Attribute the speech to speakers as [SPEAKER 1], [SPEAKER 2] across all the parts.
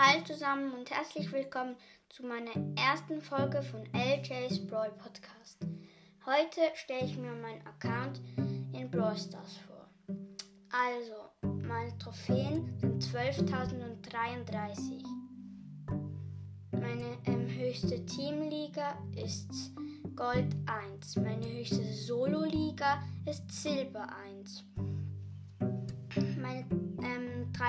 [SPEAKER 1] Hi zusammen und herzlich willkommen zu meiner ersten Folge von LJ's Brawl Podcast. Heute stelle ich mir meinen Account in Brawl Stars vor. Also, meine Trophäen sind 12.033. Meine ähm, höchste Teamliga ist Gold 1. Meine höchste Solo-Liga ist Silber 1.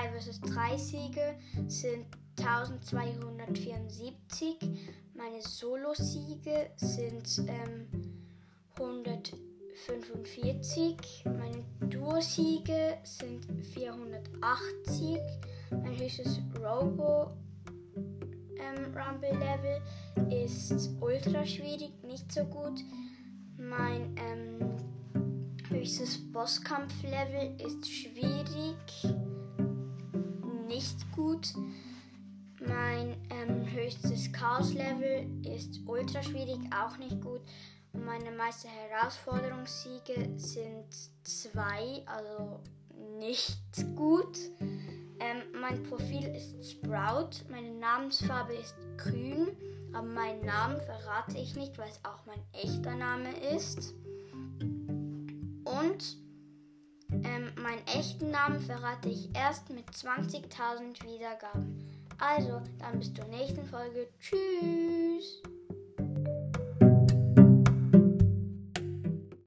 [SPEAKER 1] Meine ähm, 3 vs 3 Siege sind 1274. Meine Solo-Siege sind ähm, 145. Meine Duo-Siege sind 480. Mein höchstes Robo ähm, Rumble Level ist ultra schwierig, nicht so gut. Mein ähm, höchstes Bosskampf-Level ist schwierig, gut. Mein ähm, höchstes Chaos-Level ist ultra schwierig, auch nicht gut. Und meine meisten Herausforderungssiege sind zwei, also nicht gut. Ähm, mein Profil ist Sprout, meine Namensfarbe ist grün, aber meinen Namen verrate ich nicht, weil es auch mein echter Name ist. Meinen echten Namen verrate ich erst mit 20.000 Wiedergaben. Also, dann bis zur nächsten Folge. Tschüss.